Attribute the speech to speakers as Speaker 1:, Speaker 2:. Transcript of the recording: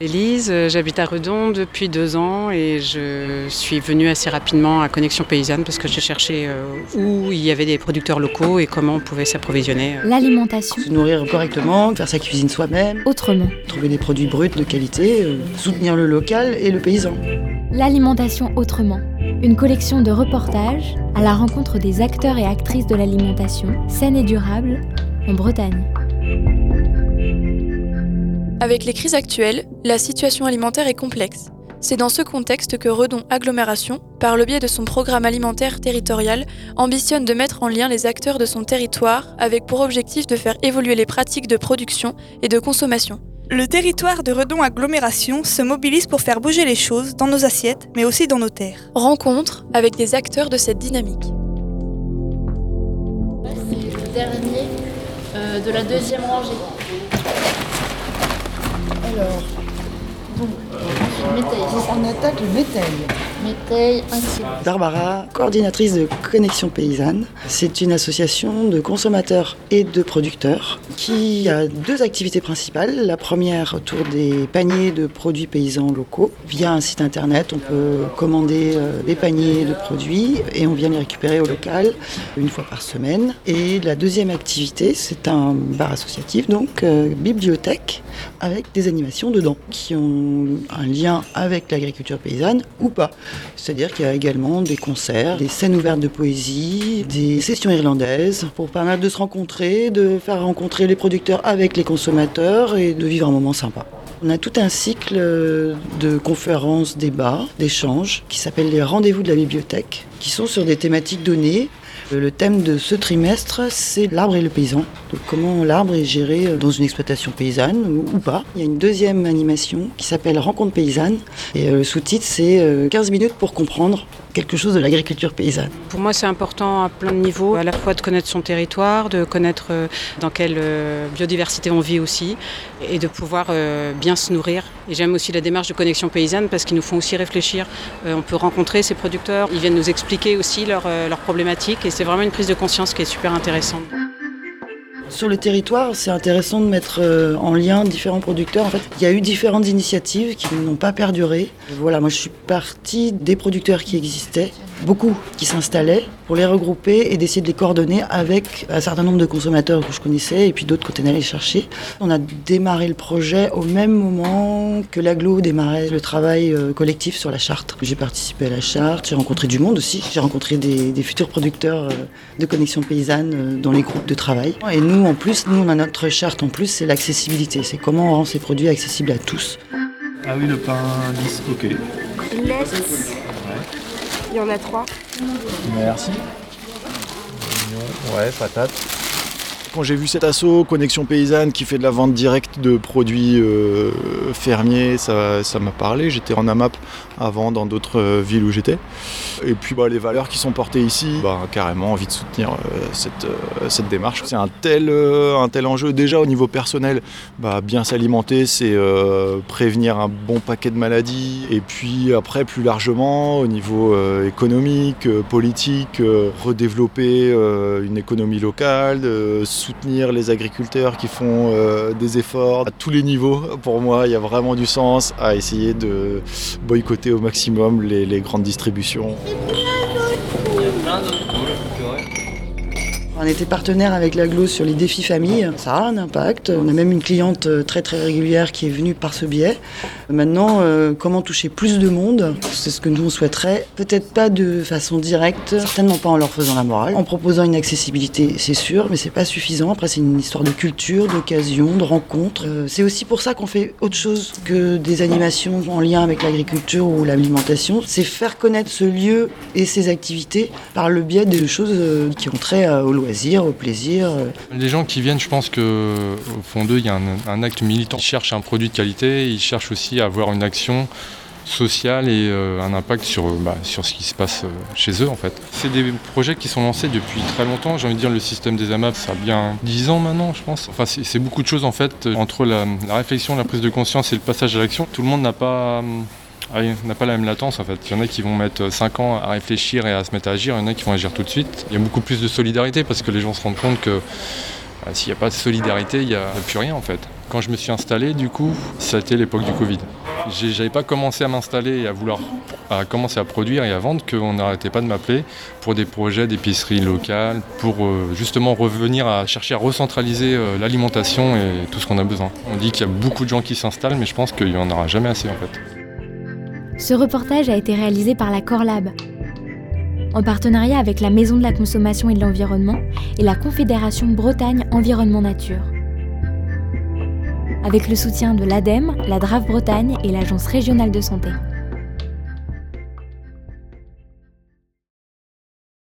Speaker 1: Élise, euh, j'habite à Redon depuis deux ans et je suis venue assez rapidement à Connexion Paysanne parce que je cherchais euh, où il y avait des producteurs locaux et comment on pouvait s'approvisionner.
Speaker 2: L'alimentation.
Speaker 3: Se nourrir correctement, faire sa cuisine soi-même.
Speaker 2: Autrement.
Speaker 3: Trouver des produits bruts de qualité, euh, soutenir le local et le paysan.
Speaker 2: L'alimentation autrement. Une collection de reportages à la rencontre des acteurs et actrices de l'alimentation saine et durable en Bretagne.
Speaker 4: Avec les crises actuelles, la situation alimentaire est complexe. C'est dans ce contexte que Redon Agglomération, par le biais de son programme alimentaire territorial, ambitionne de mettre en lien les acteurs de son territoire avec pour objectif de faire évoluer les pratiques de production et de consommation.
Speaker 5: Le territoire de Redon Agglomération se mobilise pour faire bouger les choses dans nos assiettes, mais aussi dans nos terres.
Speaker 4: Rencontre avec des acteurs de cette dynamique.
Speaker 6: C'est le dernier euh, de la deuxième rangée.
Speaker 7: Alors, on attaque le métail.
Speaker 3: Barbara, coordinatrice de Connexion Paysanne. C'est une association de consommateurs et de producteurs qui a deux activités principales. La première autour des paniers de produits paysans locaux. Via un site internet, on peut commander euh, des paniers de produits et on vient les récupérer au local une fois par semaine. Et la deuxième activité, c'est un bar associatif, donc euh, bibliothèque, avec des animations dedans qui ont un lien avec l'agriculture paysanne ou pas. C'est-à-dire qu'il y a également des concerts, des scènes ouvertes de poésie, des sessions irlandaises pour permettre de se rencontrer, de faire rencontrer les producteurs avec les consommateurs et de vivre un moment sympa. On a tout un cycle de conférences, débats, d'échanges qui s'appelle les rendez-vous de la bibliothèque, qui sont sur des thématiques données. Le thème de ce trimestre, c'est l'arbre et le paysan. Donc comment l'arbre est géré dans une exploitation paysanne ou, pas. Il y a une deuxième animation qui s'appelle Rencontre paysanne. Et euh, le sous-titre, c'est euh, 15 minutes pour comprendre quelque chose de l'agriculture paysanne.
Speaker 1: Pour moi, c'est important à plein de niveaux, à la fois de connaître son territoire, de connaître euh, dans quelle euh, biodiversité on vit aussi, et de pouvoir euh, bien se nourrir. Et j'aime aussi la démarche de connexion paysanne parce qu'ils nous font aussi réfléchir. Euh, on peut rencontrer ces producteurs, ils viennent nous expliquer aussi leurs euh, leurs problématiques, c'est vraiment une prise de conscience qui est super intéressante.
Speaker 3: Sur le territoire, c'est intéressant de mettre euh, en lien différents producteurs. Il y a eu différentes initiatives qui n'ont pas perduré. Voilà, moi je suis partie des producteurs qui existaient, beaucoup qui s'installaient, pour les regrouper et d'essayer de les coordonner avec un certain nombre de consommateurs que je connaissais et puis d'autres qu'on allé chercher. On a démarré le projet au même moment que l'aglo démarrait le travail euh, collectif sur la charte. J'ai participé à la charte, j'ai rencontré du monde aussi. J'ai rencontré des, des futurs producteurs euh, de connexion paysanne euh, dans les groupes de travail. Et nous, en plus, nous, on a notre charte en plus, c'est l'accessibilité. C'est comment on rend ces produits accessibles à tous.
Speaker 8: Ah oui, le pain lisse, ok.
Speaker 9: Let's. Il y en a trois.
Speaker 8: Merci. Ouais, patate. Quand j'ai vu cet assaut Connexion Paysanne qui fait de la vente directe de produits euh, fermiers, ça ça m'a parlé. J'étais en AMAP avant dans d'autres euh, villes où j'étais. Et puis bah, les valeurs qui sont portées ici, bah, carrément envie de soutenir euh, cette, cette démarche. C'est un tel, un tel enjeu déjà au niveau personnel. Bah, bien s'alimenter, c'est prévenir un bon paquet de maladies. Et puis après, plus largement, au niveau économique, politique, redévelopper une économie locale, soutenir les agriculteurs qui font euh, des efforts à tous les niveaux. Pour moi, il y a vraiment du sens à essayer de boycotter au maximum les, les grandes distributions.
Speaker 3: On était partenaire avec l'aglo sur les défis famille. Ça a un impact. On a même une cliente euh, très très régulière qui est venue par ce biais. Maintenant, euh, comment toucher plus de monde? C'est ce que nous on souhaiterait. Peut-être pas de façon directe, certainement pas en leur faisant la morale. En proposant une accessibilité, c'est sûr, mais c'est pas suffisant. Après, c'est une histoire de culture, d'occasion, de rencontre. Euh, c'est aussi pour ça qu'on fait autre chose que des animations en lien avec l'agriculture ou l'alimentation. C'est faire connaître ce lieu et ses activités par le biais de choses qui ont trait au loisir,
Speaker 10: Les gens qui viennent, je pense que au fond d'eux, il y a un, acte militant. Ils cherchent un produit de qualité, ils cherchent aussi à avoir une action sociale et euh, un impact sur, euh, bah, sur ce qui se passe euh, chez eux en fait. C'est des projets qui sont lancés depuis très longtemps. J'ai envie de dire le système des AMAP, ça a bien 10 ans maintenant, je pense. C'est beaucoup de choses en fait entre la, la réflexion, la prise de conscience et le passage à l'action. Tout le monde n'a pas hum, ah oui, n'a pas la même latence en fait. Il y en a qui vont mettre 5 ans à réfléchir et à se mettre à agir, il y en a qui vont agir tout de suite. Il y a beaucoup plus de solidarité parce que les gens se rendent compte que bah, s'il n'y a pas de solidarité, il n'y a plus rien en fait. Quand je me suis installé, du coup, ça a été l'époque du Covid. J'avais pas commencé à m'installer et à vouloir à commencer à produire et à vendre qu'on n'arrêtait pas de m'appeler pour des projets d'épicerie locale, pour euh, justement revenir à chercher à recentraliser euh, l'alimentation et tout ce qu'on a besoin. On dit qu'il y a beaucoup de gens qui s'installent, mais je pense qu'il n'y en aura jamais assez en fait.
Speaker 2: Ce reportage a été réalisé par la Corlab, en partenariat avec la Maison de la Consommation et de l'Environnement et la Confédération Bretagne Environnement Nature. Avec le soutien de l'ADEME, la DRAF Bretagne et l'Agence régionale de santé.